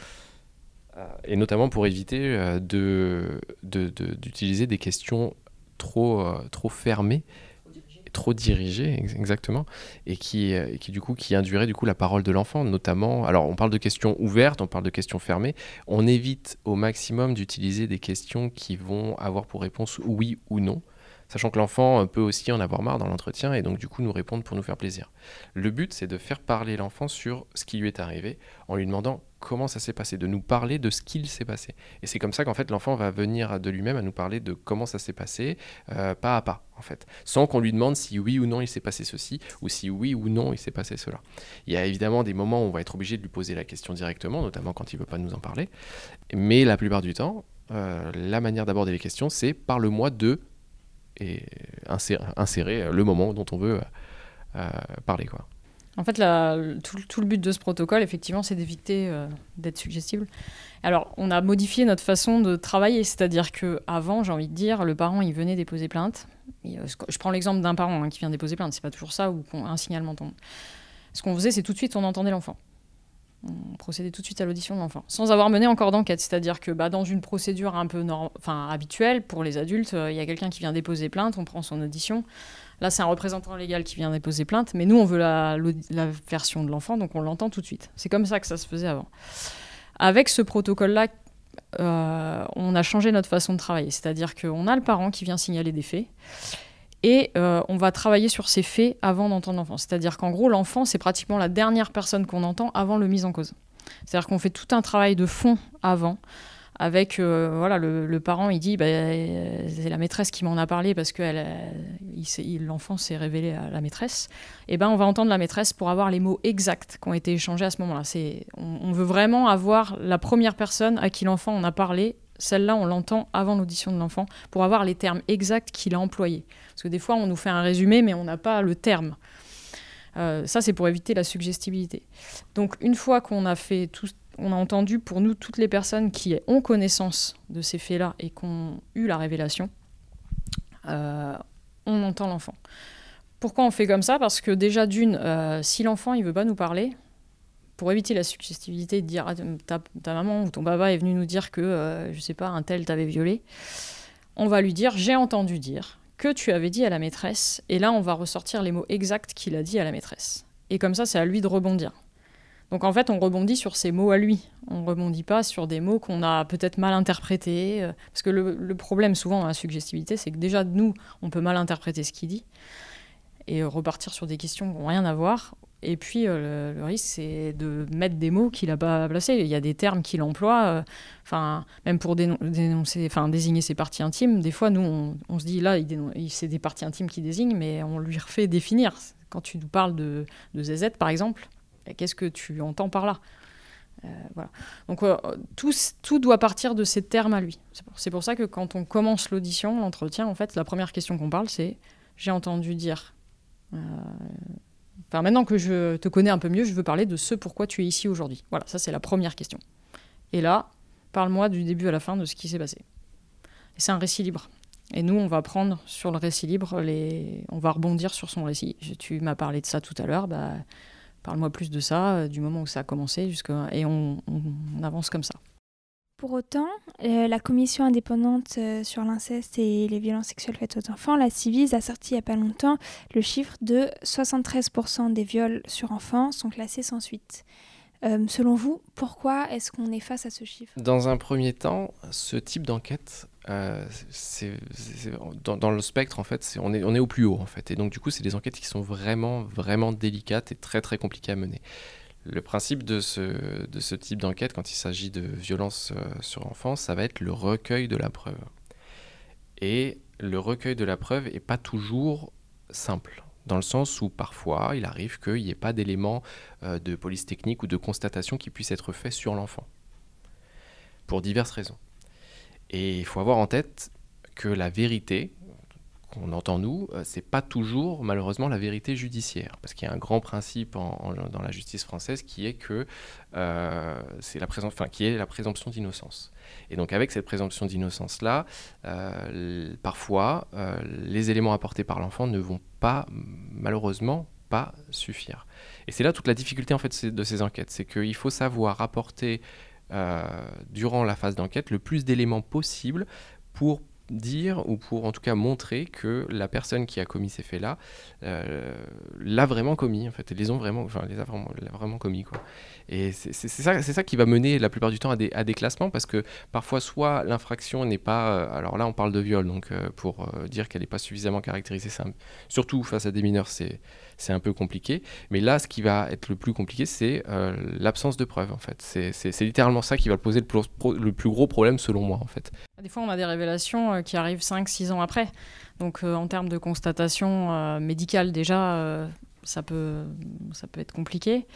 et notamment pour éviter de, d'utiliser des questions trop, trop fermées trop dirigé, exactement, et qui, euh, du coup induirait du coup la parole de l'enfant, notamment. Alors on parle de questions ouvertes, on parle de questions fermées. On évite au maximum d'utiliser des questions qui vont avoir pour réponse oui ou non sachant que l'enfant peut aussi en avoir marre dans l'entretien et donc du coup nous répondre pour nous faire plaisir. Le but c'est de faire parler l'enfant sur ce qui lui est arrivé en lui demandant comment ça s'est passé, de nous parler de ce qu'il s'est passé. Et c'est comme ça qu'en fait l'enfant va venir de lui-même à nous parler de comment ça s'est passé, euh, pas à pas en fait, sans qu'on lui demande si oui ou non il s'est passé ceci ou si oui ou non il s'est passé cela. Il y a évidemment des moments où on va être obligé de lui poser la question directement, notamment quand il veut pas nous en parler, mais la plupart du temps, euh, la manière d'aborder les questions, c'est parle-moi de et insérer, le moment dont on veut euh, parler. Quoi.
En fait, tout, le but de ce protocole, effectivement, c'est d'éviter euh, d'être suggestible. Alors, on a modifié notre façon de travailler, c'est-à-dire que avant, j'ai envie de dire, le parent, il venait déposer plainte. Euh, je prends l'exemple d'un parent hein, qui vient déposer plainte, c'est pas toujours ça, ou un signalement tombe. Ce qu'on faisait, c'est tout de suite, on entendait l'enfant on procédait tout de suite à l'audition de l'enfant, sans avoir mené encore d'enquête. C'est-à-dire que bah, dans une procédure un peu habituelle pour les adultes, euh, il y a quelqu'un qui vient déposer plainte, on prend son audition. Là, c'est un représentant légal qui vient déposer plainte, mais nous, on veut la, version de l'enfant, donc on l'entend tout de suite. C'est comme ça que ça se faisait avant. Avec ce protocole-là, euh, on a changé notre façon de travailler. C'est-à-dire qu'on a le parent qui vient signaler des faits. Et euh, on va travailler sur ces faits avant d'entendre l'enfant. C'est-à-dire qu'en gros, l'enfant, c'est pratiquement la dernière personne qu'on entend avant le mise en cause. C'est-à-dire qu'on fait tout un travail de fond avant, avec euh, voilà le, parent il dit bah, c'est la maîtresse qui m'en a parlé parce que l'enfant s'est révélé à la maîtresse. Et eh ben on va entendre la maîtresse pour avoir les mots exacts qui ont été échangés à ce moment-là. C'est on, veut vraiment avoir la première personne à qui l'enfant en a parlé. Celle-là on l'entend avant l'audition de l'enfant pour avoir les termes exacts qu'il a employés. Parce que des fois on nous fait un résumé mais on n'a pas le terme. Euh, ça, c'est pour éviter la suggestibilité. Donc, une fois qu'on a fait tout, on a entendu pour nous toutes les personnes qui ont connaissance de ces faits-là et qui ont eu la révélation, euh, on entend l'enfant. Pourquoi on fait comme ça? Parce que déjà d'une, euh, si l'enfant il veut pas nous parler, pour éviter la suggestibilité de dire ah, ta, maman ou ton papa est venu nous dire que euh, je sais pas un tel t'avait violé, on va lui dire j'ai entendu dire que tu avais dit à la maîtresse et là on va ressortir les mots exacts qu'il a dit à la maîtresse. Et comme ça c'est à lui de rebondir. Donc en fait, on rebondit sur ces mots à lui. On rebondit pas sur des mots qu'on a peut-être mal interprétés. Euh, parce que le, problème souvent dans la suggestibilité, c'est que déjà, nous, on peut mal interpréter ce qu'il dit et repartir sur des questions qui n'ont rien à voir. Et puis, euh, le, risque, c'est de mettre des mots qu'il n'a pas placés. Il y a des termes qu'il emploie, euh, même pour dénoncer, désigner ses parties intimes. Des fois, nous, on, se dit, là, c'est des parties intimes qu'il désigne, mais on lui refait définir. Quand tu nous parles de, de ZZ, par exemple, Qu'est-ce que tu entends par là? Euh, voilà. Donc euh, tout, tout, doit partir de ces termes à lui. C'est pour, ça que quand on commence l'audition, l'entretien, en fait, la première question qu'on parle, c'est j'ai entendu dire. Euh, maintenant que je te connais un peu mieux, je veux parler de ce pourquoi tu es ici aujourd'hui. Voilà, ça c'est la première question. Et là, parle-moi du début à la fin de ce qui s'est passé. C'est un récit libre. Et nous, on va prendre sur le récit libre, les... on va rebondir sur son récit. Tu m'as parlé de ça tout à l'heure. Bah, Parle-moi plus de ça, euh, du moment où ça a commencé, jusqu'à... et on, avance comme ça.
Pour autant, euh, la commission indépendante euh, sur l'inceste et les violences sexuelles faites aux enfants, la CIVIS, a sorti il n'y a pas longtemps le chiffre de 73% des viols sur enfants sont classés sans suite. Selon vous, pourquoi est-ce qu'on est face à ce chiffre?
Dans un premier temps, ce type d'enquête euh, dans, le spectre, en fait, on, est, on est au plus haut, en fait. Et donc, du coup, c'est des enquêtes qui sont vraiment, vraiment délicates et très, très compliquées à mener. Le principe de ce, de ce type d'enquête, quand il s'agit de violences euh, sur enfants, ça va être le recueil de la preuve. Et le recueil de la preuve n'est pas toujours simple, dans le sens où parfois il arrive qu'il n'y ait pas d'éléments euh, de police technique ou de constatation qui puissent être faits sur l'enfant, pour diverses raisons. Et il faut avoir en tête que la vérité qu'on entend nous, euh, c'est pas toujours malheureusement la vérité judiciaire, parce qu'il y a un grand principe dans la justice française qui est que euh, c'est qui est la présomption d'innocence. Et donc avec cette présomption d'innocence là, euh, parfois les éléments apportés par l'enfant ne vont pas malheureusement pas suffire. Et c'est là toute la difficulté en fait de ces enquêtes, c'est qu'il faut savoir apporter euh, durant la phase d'enquête le plus d'éléments possible pour dire ou pour en tout cas montrer que la personne qui a commis ces faits-là euh, l'a vraiment commis en fait, les ont vraiment, enfin les a vraiment, vraiment commis quoi. Et c'est ça, c'est ça qui va mener la plupart du temps à des, à des classements parce que parfois soit l'infraction n'est pas, euh, alors là on parle de viol donc pour dire qu'elle n'est pas suffisamment caractérisée, surtout face à des mineurs c'est c'est un peu compliqué. Mais là, ce qui va être le plus compliqué, c'est euh, l'absence de preuves, en fait. C'est littéralement ça qui va poser le plus, gros problème, selon moi, en fait.
Des fois, on a des révélations euh, qui arrivent 5-6 ans après. Donc, euh, en termes de constatation médicale, déjà, ça, peut, ça peut être compliqué.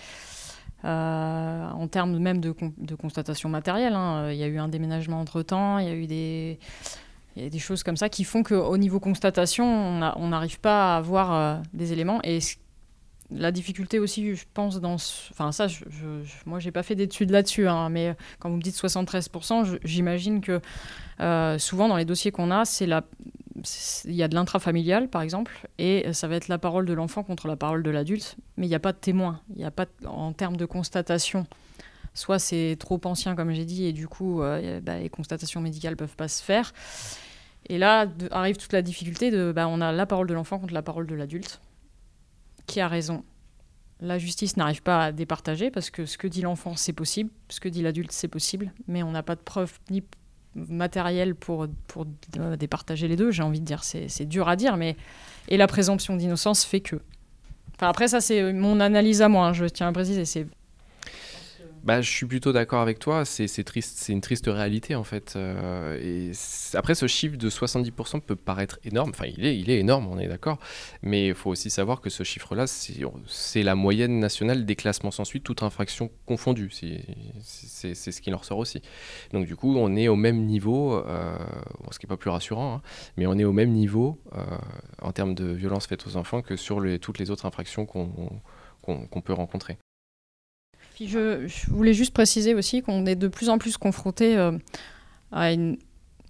en termes même de, constatation matérielle, hein, il y a eu un déménagement entre-temps, il y a eu des il y a des choses comme ça qui font qu'au niveau constatation, on n'arrive pas à avoir euh, des éléments. Et la difficulté aussi, je pense, dans... Enfin ça, je, je, moi, j'ai pas fait d'études là-dessus, hein, mais quand vous me dites 73%, j'imagine que euh, souvent dans les dossiers qu'on a, c'est la... il y a de l'intrafamilial, par exemple, et ça va être la parole de l'enfant contre la parole de l'adulte, mais il n'y a pas de témoin. Il n'y a pas, en termes de constatation, soit c'est trop ancien, comme j'ai dit, et du coup, euh, bah, les constatations médicales peuvent pas se faire. Et là arrive toute la difficulté de, bah, on a la parole de l'enfant contre la parole de l'adulte, qui a raison? La justice n'arrive pas à départager parce que ce que dit l'enfant, c'est possible, ce que dit l'adulte, c'est possible, mais on n'a pas de preuves ni matérielles pour, euh, départager les deux, j'ai envie de dire. C'est dur à dire, mais. Et la présomption d'innocence fait que. Enfin, après, ça, c'est mon analyse à moi, hein, je tiens à préciser.
Bah, je suis plutôt d'accord avec toi. C'est triste, c'est une triste réalité en fait. Euh, après, ce chiffre de 70% peut paraître énorme. Enfin, il est, énorme, on est d'accord. Mais il faut aussi savoir que ce chiffre-là, c'est la moyenne nationale des classements sans suite, toute infraction confondue. C'est ce qui en ressort aussi. Donc du coup, on est au même niveau, euh, ce qui n'est pas plus rassurant, hein, mais on est au même niveau euh, en termes de violence faite aux enfants que sur toutes les autres infractions qu'on peut rencontrer.
Puis je, voulais juste préciser aussi qu'on est de plus en plus confronté euh, à une.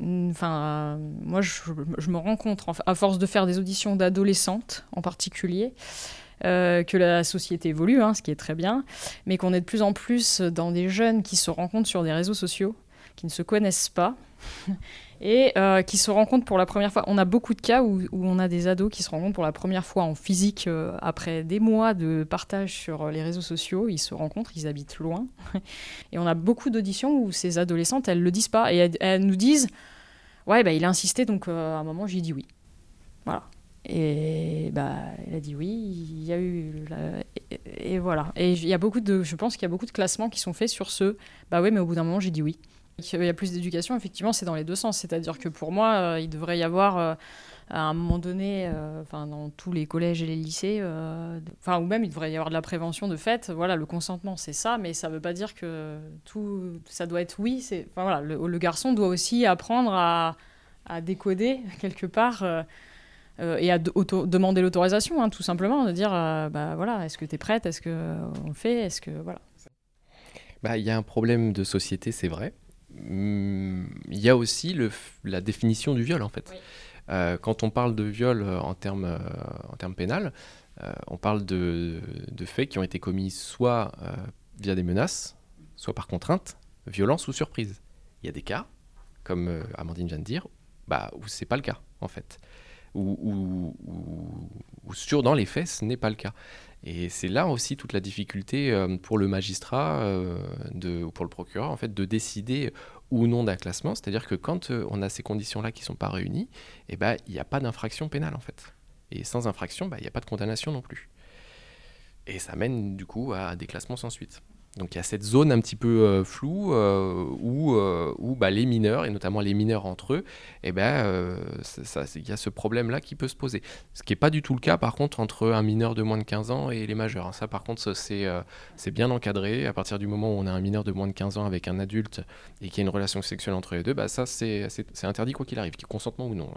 Enfin, moi, je, me rends compte, à force de faire des auditions d'adolescentes en particulier, euh, que la société évolue, hein, ce qui est très bien, mais qu'on est de plus en plus dans des jeunes qui se rencontrent sur des réseaux sociaux, qui ne se connaissent pas, et euh, qui se rencontrent pour la première fois. On a beaucoup de cas où, on a des ados qui se rencontrent pour la première fois en physique euh, après des mois de partage sur les réseaux sociaux. Ils se rencontrent, ils habitent loin. et on a beaucoup d'auditions où ces adolescentes, elles le disent pas. Et elles, nous disent Ouais, bah, il a insisté, donc euh, à un moment, j'ai dit oui. Voilà. Et bah, elle a dit oui, il y a eu. Et, voilà. Et y a beaucoup de, je pense qu'il y a beaucoup de classements qui sont faits sur ce Bah oui, mais au bout d'un moment, j'ai dit oui. Il y a plus d'éducation, effectivement, c'est dans les deux sens. C'est-à-dire que pour moi, euh, il devrait y avoir, euh, à un moment donné, euh, dans tous les collèges et les lycées, ou même il devrait y avoir de la prévention de fait. Voilà, le consentement, c'est ça, mais ça ne veut pas dire que tout, ça doit être oui. Voilà, le, garçon doit aussi apprendre à, décoder quelque part. et à demander l'autorisation, hein, tout simplement, de dire, bah voilà, est-ce que tu es prête, est-ce qu'on le fait, est-ce que voilà.
Bah, il y a un problème de société, c'est vrai. Il y a aussi le, la définition du viol en fait. Euh, quand on parle de viol euh, en termes euh, en termes pénal, on parle de, de, faits qui ont été commis soit via des menaces, soit par contrainte, violence ou surprise. Il y a des cas, comme Amandine vient de dire, bah, où c'est pas le cas en fait. Ou, sur dans les faits, ce n'est pas le cas. Et c'est là aussi toute la difficulté euh, pour le magistrat euh, ou pour le procureur en fait, de décider ou non d'un classement. C'est-à-dire que quand euh, on a ces conditions-là qui ne sont pas réunies, eh ben, il n'y a pas d'infraction pénale en fait. Et sans infraction, bah, il n'y a pas de condamnation non plus. Et ça mène du coup à des classements sans suite. Donc il y a cette zone un petit peu euh, floue euh, où, euh, où bah, les mineurs, et notamment les mineurs entre eux, eh ben, il y a ce problème-là qui peut se poser. Ce qui n'est pas du tout le cas par contre entre un mineur de moins de 15 ans et les majeurs. Hein. Ça par contre c'est bien encadré. À partir du moment où on a un mineur de moins de 15 ans avec un adulte et qu'il y a une relation sexuelle entre les deux, bah, ça c'est interdit quoi qu'il arrive, qu'il consentement ou non.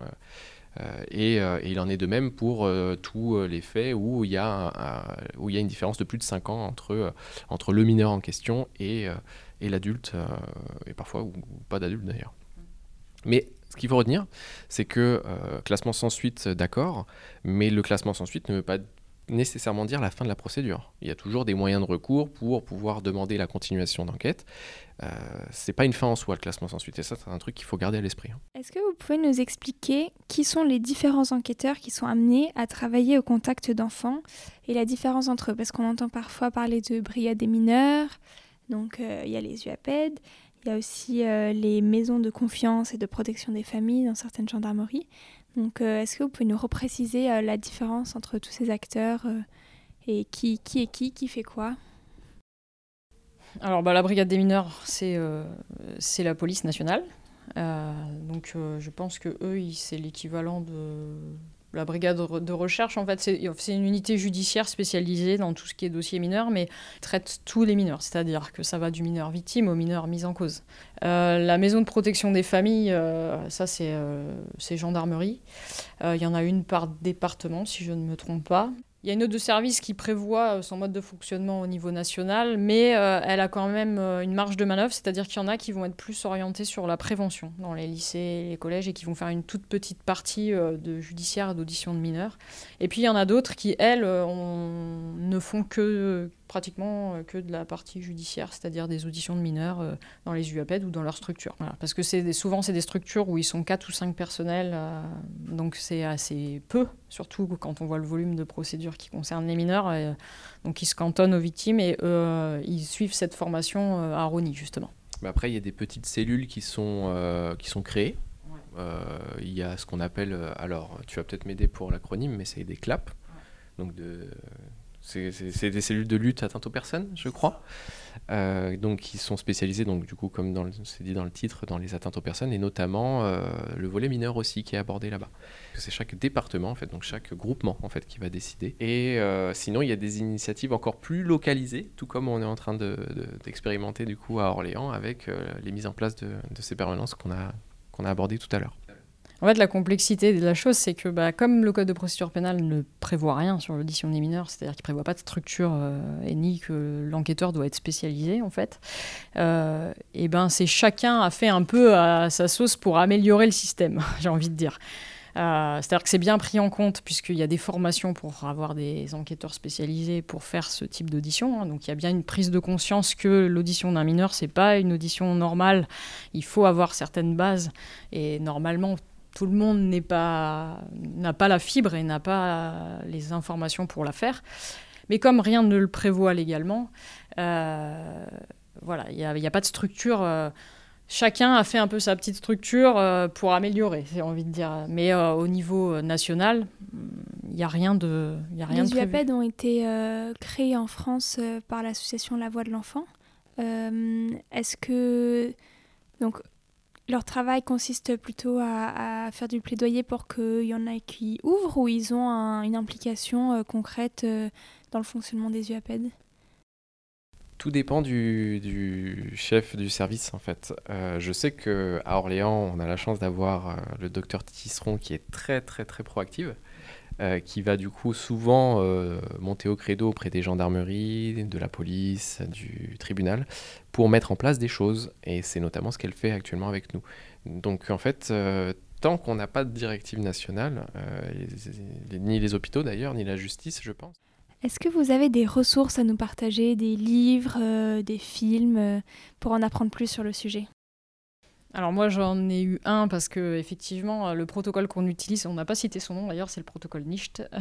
Euh, euh, et, il en est de même pour euh, tous les faits où il, y a où il y a une différence de plus de 5 ans entre, entre le mineur en question et, et l'adulte, et parfois ou, pas d'adulte d'ailleurs. Mais ce qu'il faut retenir, c'est que classement sans suite, d'accord, mais le classement sans suite ne veut pas nécessairement dire la fin de la procédure. Il y a toujours des moyens de recours pour pouvoir demander la continuation d'enquête. Euh, c'est pas une fin en soi le classement sans suite et ça c'est un truc qu'il faut garder à l'esprit. Hein.
Est-ce que vous pouvez nous expliquer qui sont les différents enquêteurs qui sont amenés à travailler au contact d'enfants et la différence entre eux? Parce qu'on entend parfois parler de brigade des mineurs, donc euh, il y a les UAPED, il y a aussi euh, les maisons de confiance et de protection des familles dans certaines gendarmeries. Donc, euh, est-ce que vous pouvez nous repréciser euh, la différence entre tous ces acteurs euh, et qui, qui est qui, qui fait quoi?
Alors, bah, la brigade des mineurs, c'est c'est la police nationale. donc, je pense que eux, c'est l'équivalent de la brigade de recherche, en fait, c'est une unité judiciaire spécialisée dans tout ce qui est dossier mineur, mais traite tous les mineurs, c'est-à-dire que ça va du mineur victime au mineur mis en cause. Euh, la maison de protection des familles, euh, ça c'est euh, gendarmerie. Il y en a une par département, si je ne me trompe pas. Il y a une note de service qui prévoit euh, son mode de fonctionnement au niveau national, mais euh, elle a quand même euh, une marge de manœuvre, c'est-à-dire qu'il y en a qui vont être plus orientés sur la prévention dans les lycées les collèges et qui vont faire une toute petite partie de judiciaire d'audition de mineurs. Et puis il y en a d'autres qui, elles, ne font que pratiquement euh, que de la partie judiciaire, c'est-à-dire des auditions de mineurs euh, dans les UAPED ou dans leur structure. Parce que c'est souvent, c'est des structures où ils sont 4 ou 5 personnels, euh, donc c'est assez peu, surtout quand on voit le volume de procédures qui concernent les mineurs. donc ils se cantonnent aux victimes et ils suivent cette formation à Rony, justement.
Mais après, il y a des petites cellules qui sont, qui sont créées. il y a ce qu'on appelle, alors tu vas peut-être m'aider pour l'acronyme, mais c'est des CLAP, donc de c'est des cellules de lutte atteintes aux personnes, je crois. Euh, donc qui sont spécialisées, donc du coup, comme c'est dit dans le titre, dans les atteintes aux personnes, et notamment euh, le volet mineur aussi qui est abordé là-bas. C'est chaque département, en fait, donc chaque groupement, en fait, qui va décider. Et euh, sinon, il y a des initiatives encore plus localisées, tout comme on est en train d'expérimenter du coup à Orléans avec les mises en place de, ces permanences qu'on a abordées tout à l'heure.
En fait, la complexité de la chose, c'est que bah, comme le code de procédure pénale ne prévoit rien sur l'audition des mineurs, c'est-à-dire qu'il ne prévoit pas de structure euh, et ni que l'enquêteur doit être spécialisé, en fait, euh, et ben c'est chacun a fait un peu à sa sauce pour améliorer le système, j'ai envie de dire. Euh, c'est-à-dire que c'est bien pris en compte puisqu'il y a des formations pour avoir des enquêteurs spécialisés pour faire ce type d'audition. Hein. donc il y a bien une prise de conscience que l'audition d'un mineur c'est pas une audition normale. Il faut avoir certaines bases et normalement tout le monde n'a pas, pas la fibre et n'a pas les informations pour la faire. Mais comme rien ne le prévoit légalement, euh, voilà, il n'y a, a, pas de structure. Euh, chacun a fait un peu sa petite structure euh, pour améliorer, j'ai envie de dire. Mais au niveau national, il n'y a rien de, y a rien
Les
de
UAPED ont été créés en France par l'association La Voix de l'Enfant. Est-ce que donc leur travail consiste plutôt à, faire du plaidoyer pour qu'il y en ait qui ouvrent ou ils ont une implication euh, concrète euh, dans le fonctionnement des UAPED?
Tout dépend du, chef du service en fait. Euh, je sais que à Orléans, on a la chance d'avoir le docteur Tisseron qui est très très très proactive, qui va du coup souvent monter au credo auprès des gendarmeries, de la police, du tribunal, pour mettre en place des choses. Et c'est notamment ce qu'elle fait actuellement avec nous. Donc en fait, euh, tant qu'on n'a pas de directive nationale, euh, ni les hôpitaux d'ailleurs, ni la justice, je pense.
Est-ce que vous avez des ressources à nous partager, des livres, euh, des films, pour en apprendre plus sur le sujet?
Alors moi j'en ai eu un parce que effectivement le protocole qu'on utilise, on n'a pas cité son nom d'ailleurs, c'est le protocole NIST.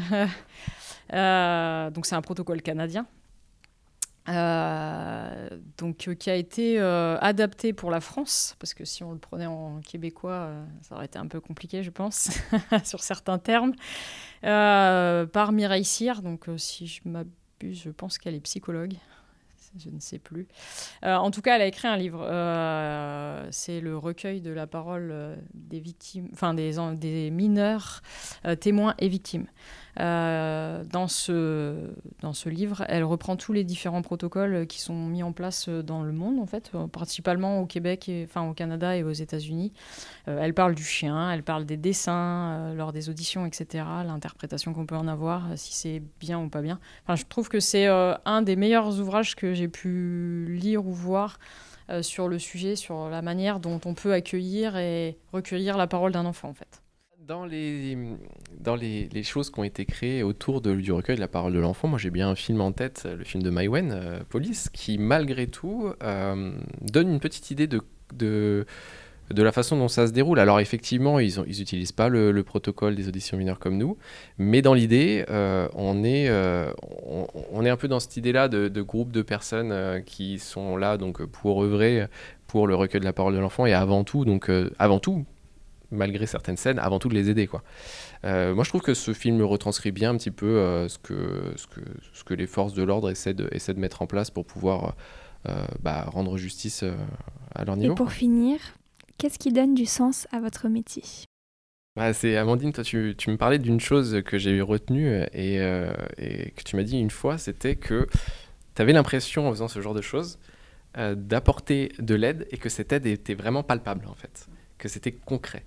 donc c'est un protocole canadien euh, donc, euh, qui a été euh, adapté pour la France, parce que si on le prenait en québécois, ça aurait été un peu compliqué, je pense, sur certains termes, par Mireille Cyr. Donc, si je m'abuse, je pense qu'elle est psychologue je ne sais plus. en tout cas, elle a écrit un livre. c'est le recueil de la parole des victimes, enfin des, des mineurs témoins et victimes. Euh, dans, ce, dans ce livre, elle reprend tous les différents protocoles qui sont mis en place dans le monde, en fait, euh, principalement au Québec, enfin au Canada et aux États-Unis. Euh, elle parle du chien, elle parle des dessins lors des auditions, etc., l'interprétation qu'on peut en avoir, si c'est bien ou pas bien. Enfin, je trouve que c'est un des meilleurs ouvrages que j'ai pu lire ou voir. sur le sujet, sur la manière dont on peut accueillir et recueillir la parole d'un enfant en fait.
Dans les, dans les, choses qui ont été créées autour du recueil de la parole de l'enfant, moi j'ai bien un film en tête, le film de Maïwen, euh, Police, qui malgré tout euh, donne une petite idée de, de, la façon dont ça se déroule. Alors effectivement, ils n'utilisent pas le, le, protocole des auditions mineures comme nous, mais dans l'idée, euh, on, est, on, on, est un peu dans cette idée-là de, de, groupe de personnes qui sont là donc, pour œuvrer pour le recueil de la parole de l'enfant et avant tout, donc avant tout, malgré certaines scènes, avant tout de les aider. Quoi. Euh, moi, je trouve que ce film retranscrit bien un petit peu euh, ce, que, ce, que, ce que les forces de l'ordre essaient de, essaient de mettre en place pour pouvoir euh, bah, rendre justice à leur niveau.
Et pour finir, qu'est-ce qui donne du sens à votre métier?
Bah, c'est Amandine, toi tu, tu me parlais d'une chose que j'ai retenue et, et, que tu m'as dit une fois, c'était que tu avais l'impression en faisant ce genre de choses d'apporter de l'aide et que cette aide était vraiment palpable en fait, que c'était concret.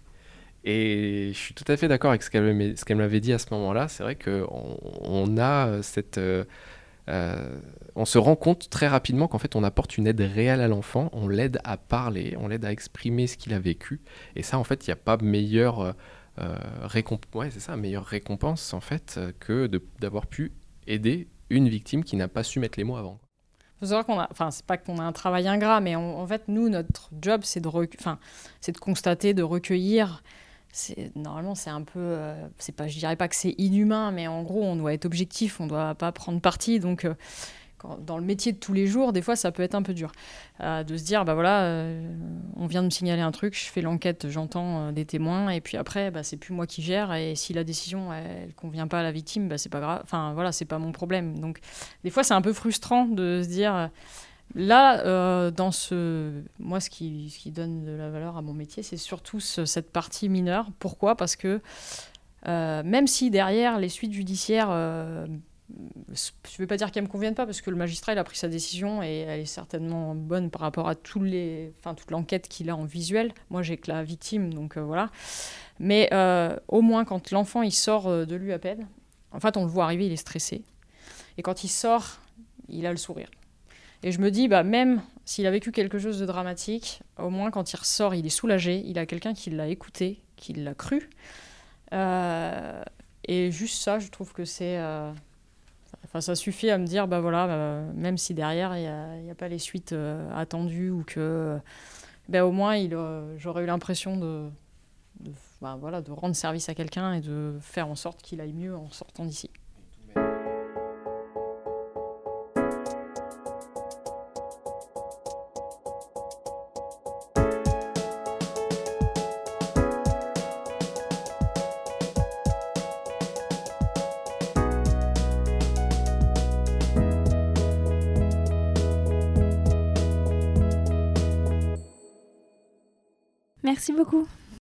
Et je suis tout à fait d'accord avec ce qu'elle m'avait dit à ce moment-là. C'est vrai qu'on on a cette. Euh, euh, on se rend compte très rapidement qu'en fait on apporte une aide réelle à l'enfant, on l'aide à parler, on l'aide à exprimer ce qu'il a vécu. Et ça en fait il n'y a pas meilleure, euh, récompense, en fait que d'avoir pu aider une victime qui n'a pas su mettre les mots avant.
faut savoir qu'on a, enfin c'est pas qu'on a un travail ingrat, mais en fait nous notre job c'est de constater, de recueillir normalement c'est un peu euh, c'est pas je dirais pas que c'est inhumain mais en gros on doit être objectif on doit pas prendre parti donc euh, dans le métier de tous les jours, des fois, ça peut être un peu dur. de se dire, bah voilà, on vient de me signaler un truc, je fais l'enquête, j'entends des témoins, et puis après, bah, c'est plus moi qui gère, et si la décision, elle, convient pas à la victime, bah, c'est pas grave. Enfin, voilà, c'est pas mon problème. Donc, des fois, c'est un peu frustrant de se dire Là, euh, dans ce, moi, ce qui, donne de la valeur à mon métier, c'est surtout cette partie mineure. Pourquoi? Parce que euh, même si derrière les suites judiciaires, euh, je ne vais pas dire qu'elles me conviennent pas, parce que le magistrat il a pris sa décision et elle est certainement bonne par rapport à tous les, enfin, toute l'enquête qu'il a en visuel. Moi, j'ai que la victime, donc voilà. Mais au moins, quand l'enfant il sort de l'UAPED, en fait, on le voit arriver, il est stressé. Et quand il sort, il a le sourire. Et je me dis, bah, même s'il a vécu quelque chose de dramatique, au moins quand il ressort, il est soulagé, il a quelqu'un qui l'a écouté, qui l'a cru. Euh, et juste ça, je trouve que c'est. Euh, ça suffit à me dire, bah voilà, bah, même si derrière, il n'y a, pas les suites euh, attendues ou que. Bah, au moins, j'aurais eu l'impression de, voilà, de rendre service à quelqu'un et de faire en sorte qu'il aille mieux en sortant d'ici.